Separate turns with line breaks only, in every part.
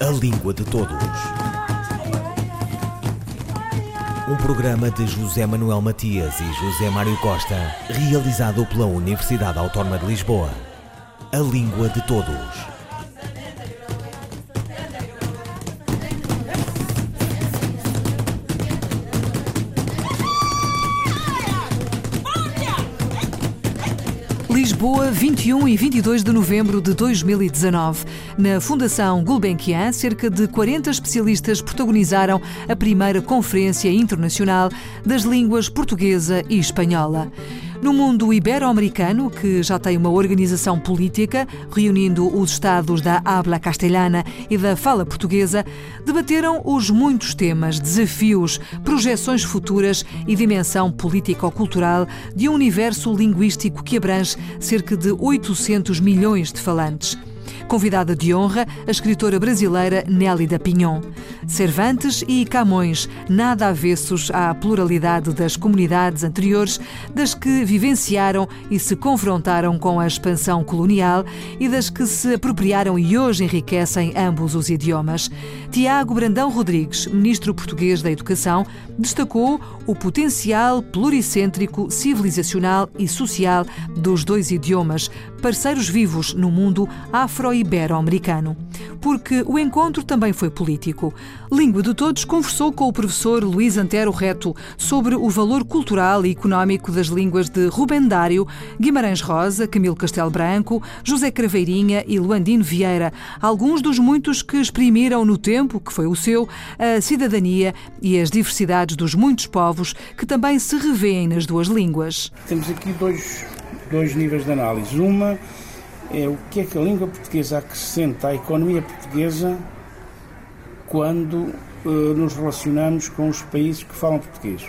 A Língua de Todos. Um programa de José Manuel Matias e José Mário Costa, realizado pela Universidade Autónoma de Lisboa. A Língua de Todos.
Lisboa, 21 e 22 de novembro de 2019. Na Fundação Gulbenkian, cerca de 40 especialistas protagonizaram a primeira Conferência Internacional das Línguas Portuguesa e Espanhola. No mundo ibero-americano, que já tem uma organização política, reunindo os estados da habla castelhana e da fala portuguesa, debateram os muitos temas, desafios, projeções futuras e dimensão político-cultural de um universo linguístico que abrange cerca de 800 milhões de falantes. Convidada de honra, a escritora brasileira Nélida Pinhon. Cervantes e Camões, nada avessos à pluralidade das comunidades anteriores, das que vivenciaram e se confrontaram com a expansão colonial e das que se apropriaram e hoje enriquecem ambos os idiomas. Tiago Brandão Rodrigues, ministro português da Educação, destacou o potencial pluricêntrico, civilizacional e social dos dois idiomas, parceiros vivos no mundo afro-ibero-americano. Porque o encontro também foi político. Língua de Todos conversou com o professor Luís Antero Reto sobre o valor cultural e económico das línguas de Rubem Dário, Guimarães Rosa, Camilo Castelo Branco, José Craveirinha e Luandino Vieira, alguns dos muitos que exprimiram no tempo, que foi o seu, a cidadania e as diversidades dos muitos povos que também se revêem nas duas línguas.
Temos aqui dois, dois níveis de análise. Uma é o que é que a língua portuguesa acrescenta à economia portuguesa quando uh, nos relacionamos com os países que falam português.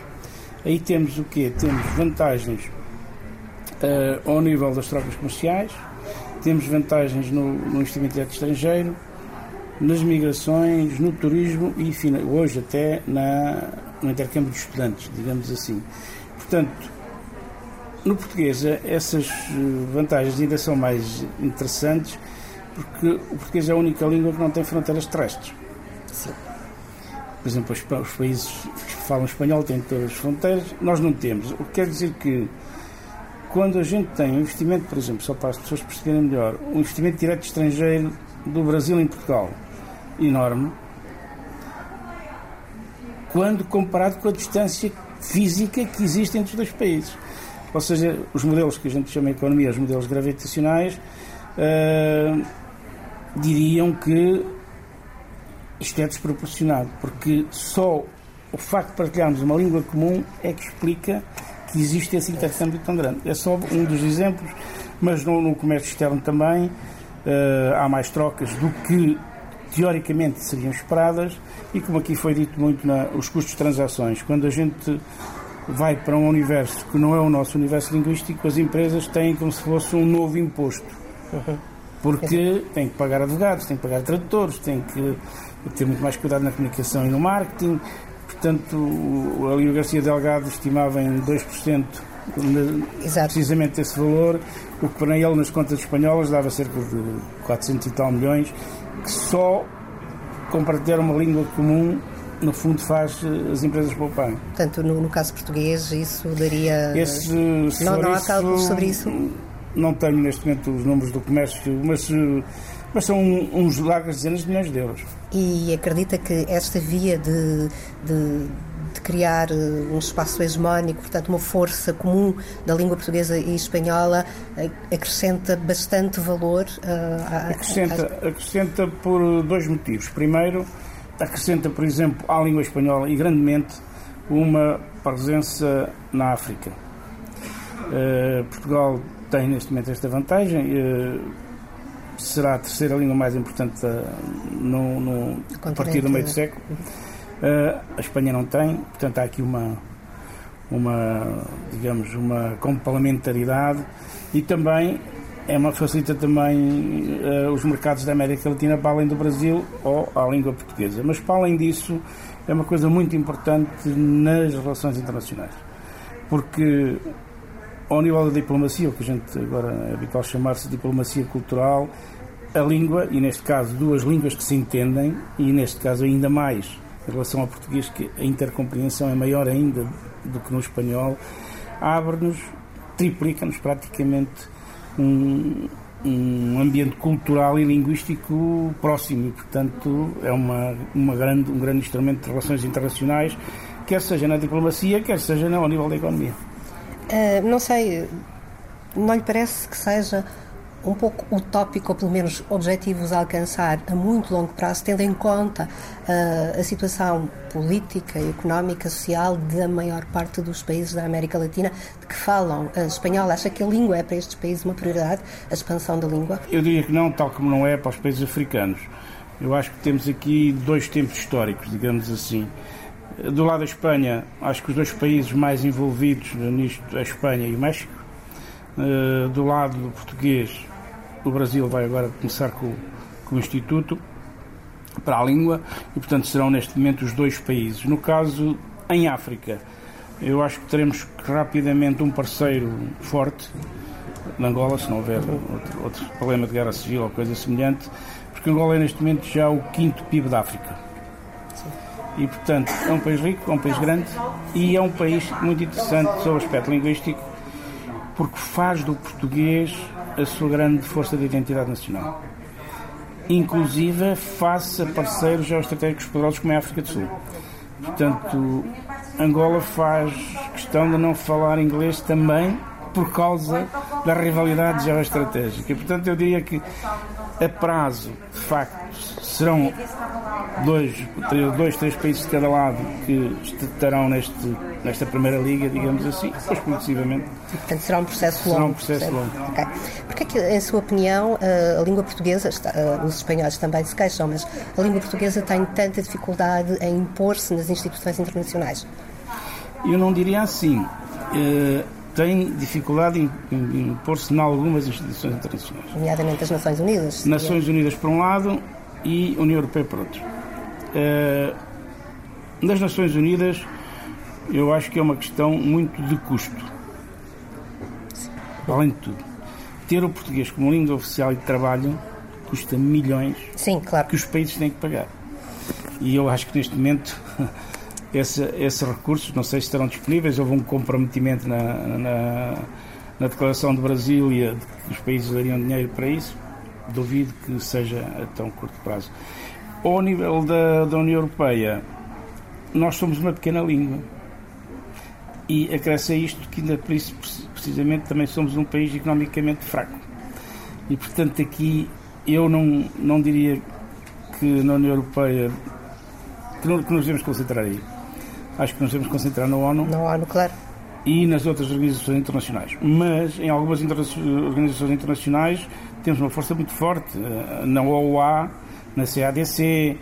Aí temos o quê? Temos vantagens uh, ao nível das trocas comerciais, temos vantagens no, no investimento direto estrangeiro, nas migrações, no turismo e hoje até na, no intercâmbio de estudantes, digamos assim. Portanto, no português, essas eh, vantagens ainda são mais interessantes porque o português é a única língua que não tem fronteiras terrestres. Sim. Por exemplo, os, países que falam espanhol têm todas as fronteiras, nós não temos. O que quer dizer que quando a gente tem um investimento, por exemplo, só para as pessoas perceberem melhor, um investimento direto estrangeiro do Brasil em Portugal, enorme, quando comparado com a distância física que existe entre os dois países. Ou seja, os modelos que a gente chama de economia, os modelos gravitacionais, uh, diriam que isto é desproporcionado, porque só o facto de partilharmos uma língua comum é que explica que existe esse intercâmbio tão grande. É só um dos exemplos, mas no, no comércio externo também uh, há mais trocas do que teoricamente seriam esperadas e como aqui foi dito muito na, os custos de transações. Quando a gente vai para um universo que não é o nosso universo linguístico, as empresas têm como se fosse um novo imposto. Porque têm que pagar advogados, têm que pagar tradutores, têm que ter muito mais cuidado na comunicação e no marketing. Portanto, o Alírio Garcia Delgado estimava em 2% Exato. precisamente esse valor, o que para ele nas contas espanholas dava cerca de 400 e tal milhões, que só com ter uma língua comum no fundo faz eh, as empresas pouparem.
Portanto, no, no, caso português, isso daria.
Esse,
não, não há cálculos sobre isso?
Não tenho neste momento os números do comércio, mas, eh, mas são uns largas dezenas de milhões de euros.
E acredita que esta via de, de, de criar eh, um espaço hegemónico, portanto, uma força comum da língua portuguesa e espanhola, acrescenta bastante valor? Uh,
à, acrescenta, acrescenta por dois motivos. Primeiro, acrescenta, por exemplo, à língua espanhola e grandemente uma presença na África. Uh, Portugal tem neste momento esta vantagem, uh, será a terceira língua mais importante uh, no, no a partir do meio do século. a Espanha não tem, portanto há aqui uma, uma digamos, uma complementaridade e também é uma facilita também uh, os mercados da América Latina para além do Brasil ou à língua portuguesa. Mas para além disso, é uma coisa muito importante nas relações internacionais. Porque ao nível da diplomacia, o que a gente agora é habitual chamar-se diplomacia cultural, a língua, e neste caso duas línguas que se entendem, e neste caso ainda mais em relação ao português, que a intercompreensão é maior ainda do que no espanhol, abre-nos, triplica-nos praticamente um, um ambiente cultural e linguístico próximo e, portanto, é uma, uma grande, um grande instrumento de relações internacionais, quer seja na diplomacia, quer seja ao nível da economia.
Uh, não sei, não lhe parece que seja um pouco utópico, ou pelo menos objetivos a alcançar a muito longo prazo, tendo em conta uh, a situação política, económica, social da maior parte dos países da América Latina de que falam uh, espanhol. Acha que a língua é para estes países uma prioridade, a expansão da língua?
Eu diria que não, tal como não é para os países africanos. Eu acho que temos aqui dois tempos históricos, digamos assim. Do lado da Espanha, acho que os dois países mais envolvidos nisto, a Espanha e o México. Uh, do lado do português, o Brasil vai agora começar com, com o Instituto para a Língua e, portanto, serão neste momento os dois países. No caso, em África, eu acho que teremos rapidamente um parceiro forte, na Angola, se não houver outro, outro problema de guerra civil ou coisa semelhante, porque Angola é neste momento já o quinto PIB da África. E, portanto, é um país rico, é um país grande e é um país muito interessante sob o aspecto linguístico, porque faz do português a sua grande força de identidade nacional. Inclusive face a parceiros geoestratégicos poderosos como é a África do Sul. Portanto, Angola faz questão de não falar inglês também por causa da rivalidade geoestratégica. Portanto, eu diria que a prazo, de facto, serão dois, três, dois, três países de cada lado que estarão neste, nesta primeira liga, digamos assim, depois progressivamente.
Portanto, será um processo longo.
Será um processo longo.
Okay. Porquê é que, em sua opinião, a língua portuguesa, os espanhóis também se queixam, mas a língua portuguesa tem tanta dificuldade em impor-se nas instituições internacionais?
Eu não diria assim. Uh, tem dificuldade em, em impor-se em algumas instituições internacionais.
Nomeadamente as Nações Unidas.
Nações Unidas, por um lado, e União Europeia por outro. Uh, nas Nações Unidas, eu acho que é uma questão muito de custo. Além de tudo, ter o português como língua oficial e de trabalho custa milhões
Sim, claro.
que os países têm que pagar. E eu acho que neste momento esse, esses recursos, não sei se estarão disponíveis, houve um comprometimento na, na, na declaração de Brasília de que os países dariam dinheiro para isso duvido que seja a tão curto prazo. Ao nível da, da União Europeia, nós somos uma pequena língua. E acresce a isto que ainda por isso, precisamente, também somos um país economicamente fraco. E, portanto, aqui eu não, não diria que na União Europeia que, não, que nos devemos concentrar aí. Acho que nos devemos concentrar na ONU.
Na ONU, claro.
E nas outras organizações internacionais. Mas em algumas organizações internacionais temos uma força muito forte eh, na OUA, na CADC,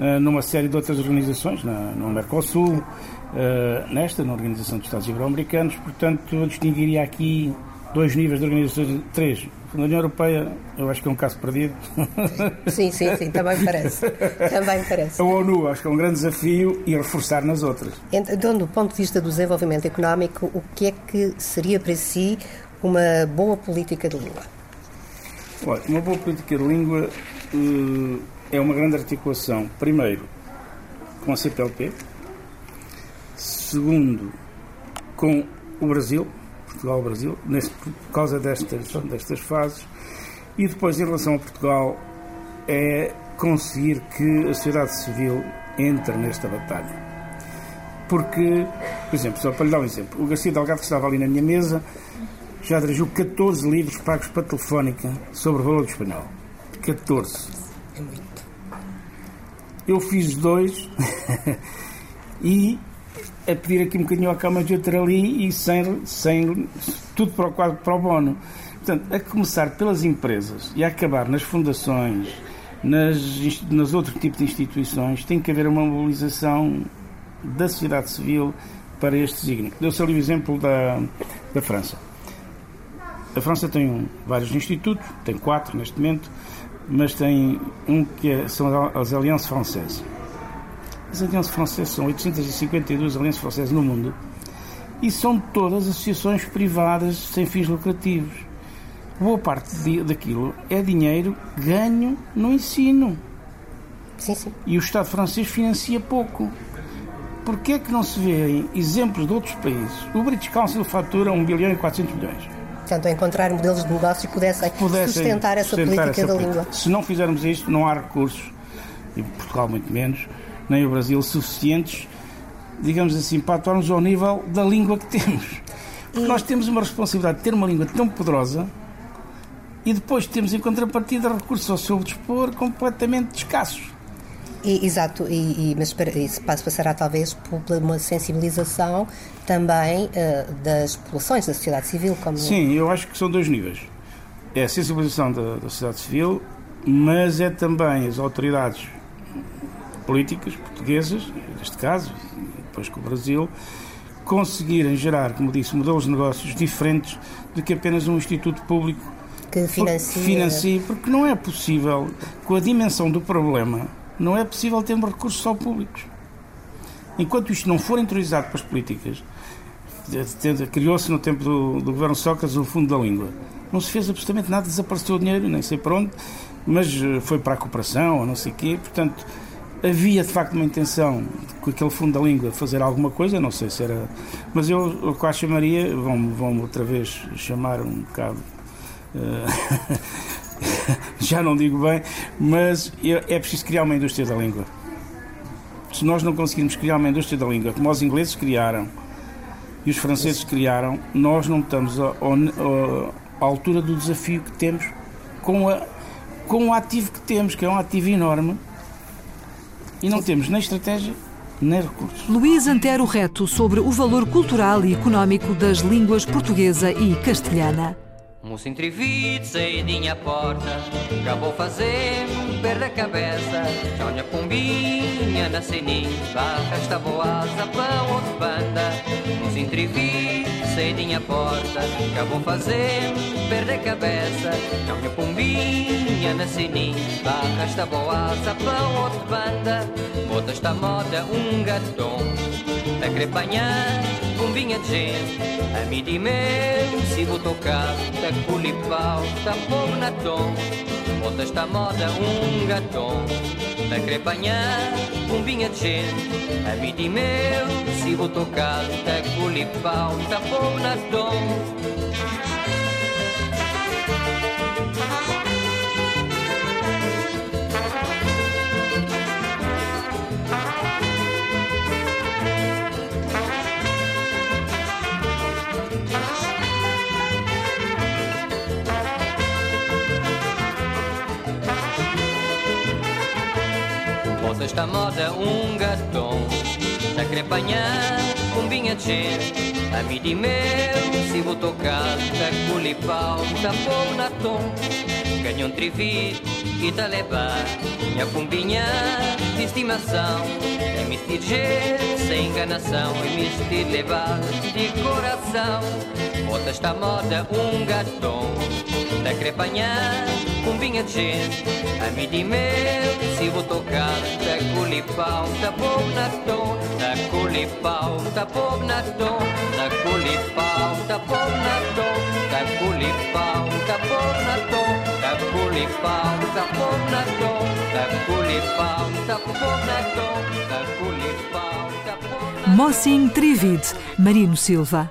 eh, numa série de outras organizações, na, no Mercosul, eh, nesta, na Organização dos Estados Ibero-Americanos. Portanto, eu distinguiria aqui dois níveis de organizações, três. Na União Europeia, eu acho que é um caso perdido.
Sim, sim, sim, também parece. Também parece.
A ONU, acho que é um grande desafio e reforçar nas outras.
Então, do ponto de vista do desenvolvimento económico, o que é que seria para si uma boa política de língua?
Olha, uma boa política de língua uh, é uma grande articulação, primeiro, com a CPLP, segundo, com o Brasil, Portugal-Brasil, por causa destas, destas fases, e depois, em relação a Portugal, é conseguir que a sociedade civil entre nesta batalha. Porque, por exemplo, só para lhe dar um exemplo, o Garcia Delgado que estava ali na minha mesa já dirigiu 14 livros pagos para telefónica sobre o valor do espanhol. 14.
É muito.
Eu fiz dois e a pedir aqui um bocadinho à cama de outro ali e sem, sem tudo para o quadro para o bono. Portanto, a começar pelas empresas e a acabar nas fundações, nas, nas outros tipos de instituições, tem que haver uma mobilização da sociedade civil para este signo. Deu-se ali o exemplo da, da França. A França tem um, vários institutos, tem quatro neste momento, mas tem um que é, são as Alianças Francesas. As Alianças Francesas são 852 alianças francesas no mundo e são todas associações privadas sem fins lucrativos. boa parte de, daquilo é dinheiro ganho no ensino.
Sim, sim.
E o Estado francês financia pouco. Porquê é que não se vê exemplos de outros países? O British Council fatura 1 bilhão e 400 milhões.
Portanto, encontrar modelos de negócio que pudessem,
Pudessem
sustentar essa
sustentar
política
essa
da
política.
língua.
Se não fizermos isto, não há recursos, e Portugal muito menos, nem o Brasil, suficientes, digamos assim, para atuarmos ao nível da língua que temos. Porque nós temos uma responsabilidade de ter uma língua tão poderosa e depois temos em contrapartida recursos ao seu dispor completamente escassos.
E- exato, e, e- mas isso passará talvez por uma sensibilização também eh, das populações, da sociedade civil, como
Sim, eu acho que são dois níveis. É a sensibilização da, da sociedade civil, mas é também as autoridades políticas portuguesas, neste caso, e depois com o Brasil, conseguirem gerar, como disse, modelos de negócios diferentes do que apenas um instituto público
que financia.
porque financie, porque não é possível, com a dimensão do problema, não é possível termos recursos só públicos. Enquanto isto não for interiorizado para as políticas, criou-se no tempo do, do governo Sócrates o Fundo da Língua. Não se fez absolutamente nada, desapareceu o dinheiro, nem sei para onde, mas eh, foi para a cooperação ou não sei o quê. Portanto, havia de facto uma intenção de, com aquele Fundo da Língua fazer alguma coisa, não sei se era. Mas eu o eu chamaria, vão-me vão outra vez chamar um bocado. eh, já não digo bem, mas é preciso criar uma indústria da língua. Se nós não conseguirmos criar uma indústria da língua como os ingleses criaram e os franceses criaram, nós não estamos à altura do desafio que temos com, a, com o ativo que temos, que é um ativo enorme, e não temos nem estratégia nem recursos.
Luís Antero Reto sobre o valor cultural e económico das línguas portuguesa e castelhana.
Moço entrevido, saidinha à porta Já vou fazer perder a cabeça Já olha pombinha na ceninha Barra esta boasa para outra banda Moço entrevido, saidinha à porta. Já vou fazer? Perder a cabeça. Já olha pombinha na ceninha Barra esta boasa para outra banda. Bota esta moda um gatão a crepanhar, bombinha de gente. A mim de meu, se vou tocar Da culipau, da povo na tom. Bota esta moda um gatão Da crepanhar, bombinha de gente. A mim de meu, se vou tocar Da culipau, da povo na tom Bota esta moda um gatão Gente A mim de meu, se vou tocar Da culipau, da povo na tom um trivi e tá levar Minha pombinha de estimação. É me sem enganação É me levar de coração. Bota esta moda um gatão Da crepanhar, bombinha de gente A mim de se vou tocar Da culipau, da povo na tom Da culipau, da povo na tom Da culipau, da povo na tom Da culipau, da povo na tom Da culipau, da povo na tom Da culipau, da povo na tom Da culipau, da na
Mossin Trivid, Marino Silva.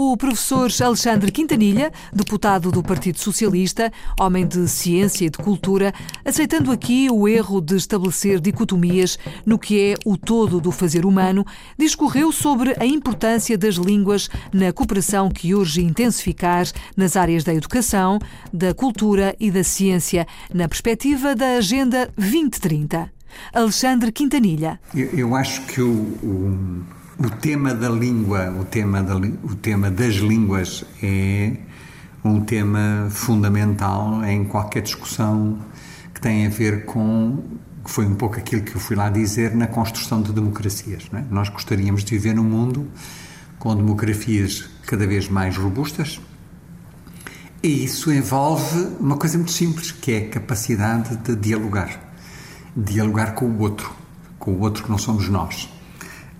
O professor Alexandre Quintanilha, deputado do Partido Socialista, homem de ciência e de cultura, aceitando aqui o erro de estabelecer dicotomias no que é o todo do fazer humano, discorreu sobre a importância das línguas na cooperação que urge intensificar nas áreas da educação, da cultura e da ciência, na perspectiva da Agenda 2030. Alexandre Quintanilha.
Eu, eu acho que o, o, o tema da língua, o tema, da, o tema das línguas é um tema fundamental em qualquer discussão que tem a ver com foi um pouco aquilo que eu fui lá dizer na construção de democracias. é? Nós gostaríamos de viver num mundo com demografias cada vez mais robustas, e isso envolve uma coisa muito simples, que é a capacidade de dialogar. Dialogar com o outro, com o outro que não somos nós.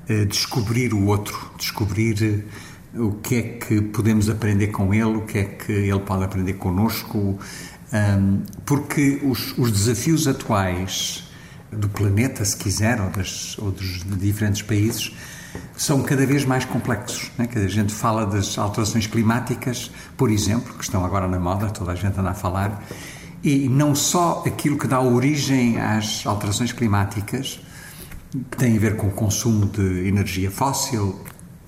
Eh, Descobrir o outro, descobrir o que é que podemos aprender com ele, o que é que ele pode aprender connosco, um, porque os, os, desafios atuais do planeta, se quiser, ou, das, ou dos de diferentes países, são cada vez mais complexos. Né? Que a gente fala das alterações climáticas, por exemplo, que estão agora na moda, toda a gente anda a falar, e não só aquilo que dá origem às alterações climáticas, que tem a ver com o consumo de energia fóssil,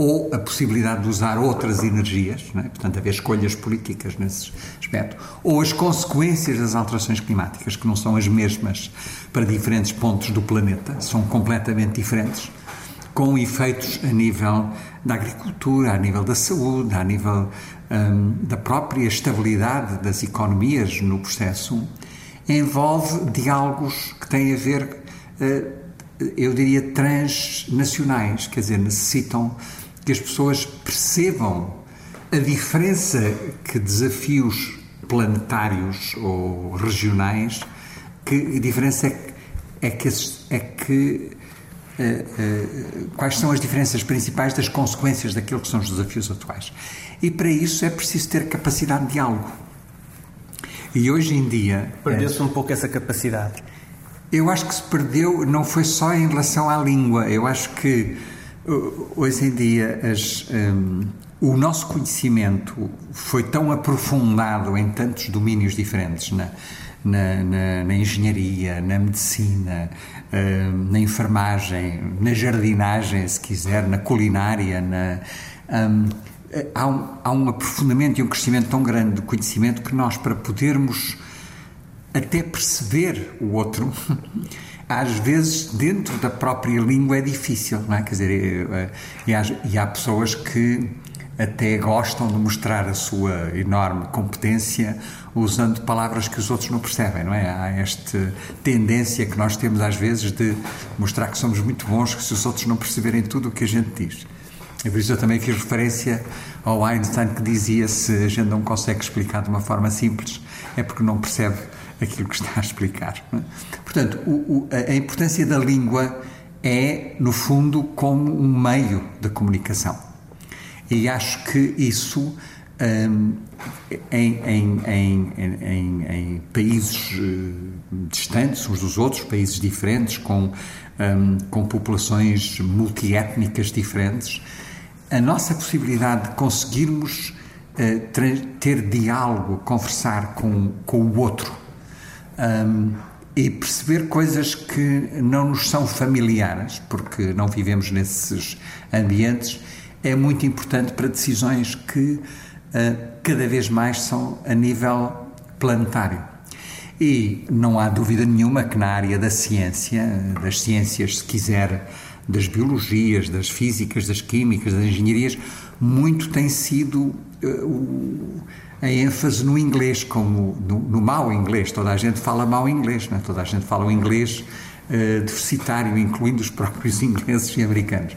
ou a possibilidade de usar outras energias, é? portanto, haver escolhas políticas nesse aspecto, ou as consequências das alterações climáticas, que não são as mesmas para diferentes pontos do planeta, são completamente diferentes, com efeitos a nível da agricultura, a nível da saúde, a nível hum, da própria estabilidade das economias no processo, envolve diálogos que têm a ver, eh, eu diria, transnacionais, quer dizer, necessitam que as pessoas percebam a diferença que desafios planetários ou regionais, que diferença é, é que, é que uh, uh, quais são as diferenças principais das consequências daquilo que são os desafios atuais. E para isso é preciso ter capacidade de diálogo. E hoje em dia.
Perdeu-se um pouco essa capacidade.
Eu acho que se perdeu, não foi só em relação à língua, eu acho que Hoje em dia, as, um, o nosso conhecimento foi tão aprofundado em tantos domínios diferentes na, na, na, na engenharia, na medicina, um, na enfermagem, na jardinagem, se quiser, na culinária, na, um, há, um, há um aprofundamento e um crescimento tão grande do conhecimento que nós, para podermos até perceber o outro, às vezes dentro da própria língua é difícil, não é? Quer dizer, e há, e há pessoas que até gostam de mostrar a sua enorme competência usando palavras que os outros não percebem, não é? Há esta tendência que nós temos às vezes de mostrar que somos muito bons que se os outros não perceberem tudo o que a gente diz. E por isso eu também fiz referência ao Einstein que dizia se a gente não consegue explicar de uma forma simples é porque não percebe aquilo que está a explicar. Portanto, o, o, a importância da língua é, no fundo, como um meio de comunicação. E acho que isso, um, em, em, em, em, países uh, distantes uns dos outros, países diferentes, com, um, com populações multiétnicas diferentes, a nossa possibilidade de conseguirmos uh, ter diálogo, conversar com, com o outro, um, e perceber coisas que não nos são familiares, porque não vivemos nesses ambientes, é muito importante para decisões que uh, cada vez mais são a nível planetário. E não há dúvida nenhuma que na área da ciência, das ciências, se quiser, das biologias, das físicas, das químicas, das engenharias, muito tem sido o a ênfase no inglês, como no, no mau inglês. Toda a gente fala mau inglês, não é? toda a gente fala o inglês uh, diversitário, incluindo os próprios ingleses e americanos.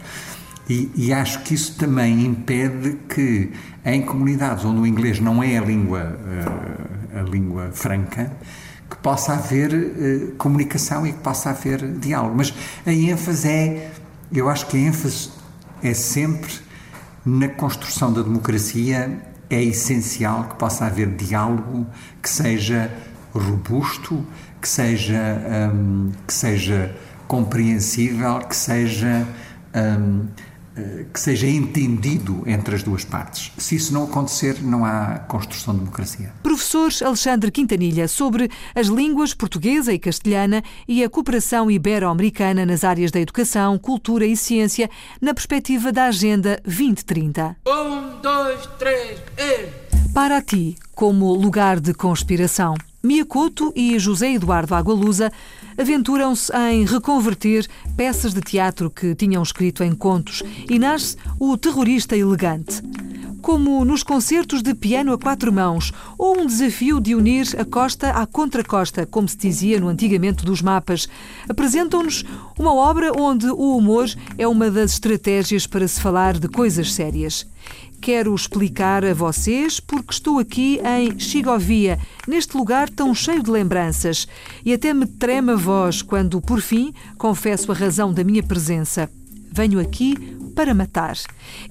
E, e, acho que isso também impede que, em comunidades onde o inglês não é a língua, uh, a língua franca, que possa haver uh, comunicação e que possa haver diálogo. Mas a ênfase é, eu acho que a ênfase é sempre na construção da democracia é essencial que possa haver diálogo que seja robusto, que seja, um, que seja compreensível, que seja, um, que seja entendido entre as duas partes. Se isso não acontecer, não há construção de democracia.
Professor Alexandre Quintanilha, sobre as línguas portuguesa e castelhana e a cooperação ibero-americana nas áreas da educação, cultura e ciência, na perspectiva da Agenda 2030. Um, dois, três, e... Para ti, como lugar de conspiração. Mia Couto e José Eduardo Agualusa aventuram-se em reconverter peças de teatro que tinham escrito em contos e nasce o terrorista elegante. Como nos concertos de piano a quatro mãos, ou um desafio de unir a costa à contracosta, como se dizia no antigamente dos mapas, apresentam-nos uma obra onde o humor é uma das estratégias para se falar de coisas sérias quero explicar a vocês porque estou aqui em Chigovia, neste lugar tão cheio de lembranças, e até me treme a voz quando, por fim, confesso a razão da minha presença. Venho aqui para matar.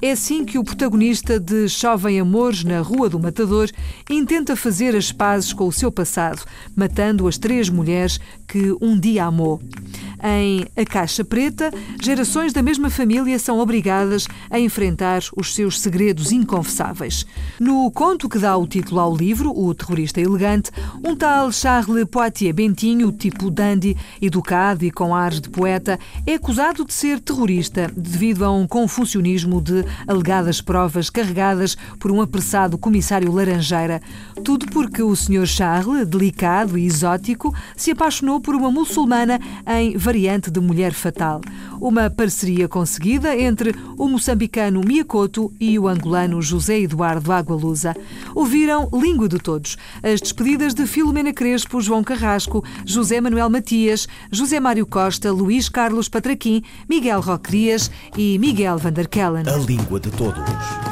É assim que o protagonista de Chovem Amores na Rua do Matador intenta fazer as pazes com o seu passado, matando as três mulheres que um dia amou. Em A Caixa Preta, gerações da mesma família são obrigadas a enfrentar os seus segredos inconfessáveis. No conto que dá o título ao livro, O Terrorista Elegante, um tal Charles Poitier Bentinho, tipo dandy, educado e com ares de poeta, é acusado de ser terrorista devido a um confucionismo de alegadas provas carregadas por um apressado comissário Laranjeira. Tudo porque o Sr. Charles, delicado e exótico, se apaixonou por uma muçulmana em variante de Mulher Fatal. Uma parceria conseguida entre o moçambicano Miyakoto e o angolano José Eduardo Agualusa. Ouviram Língua de Todos, as despedidas de Filomena Crespo, João Carrasco, José Manuel Matias, José Mário Costa, Luís Carlos Patraquim, Miguel Rocrias e Miguel Vanderkellen.
A Língua de Todos.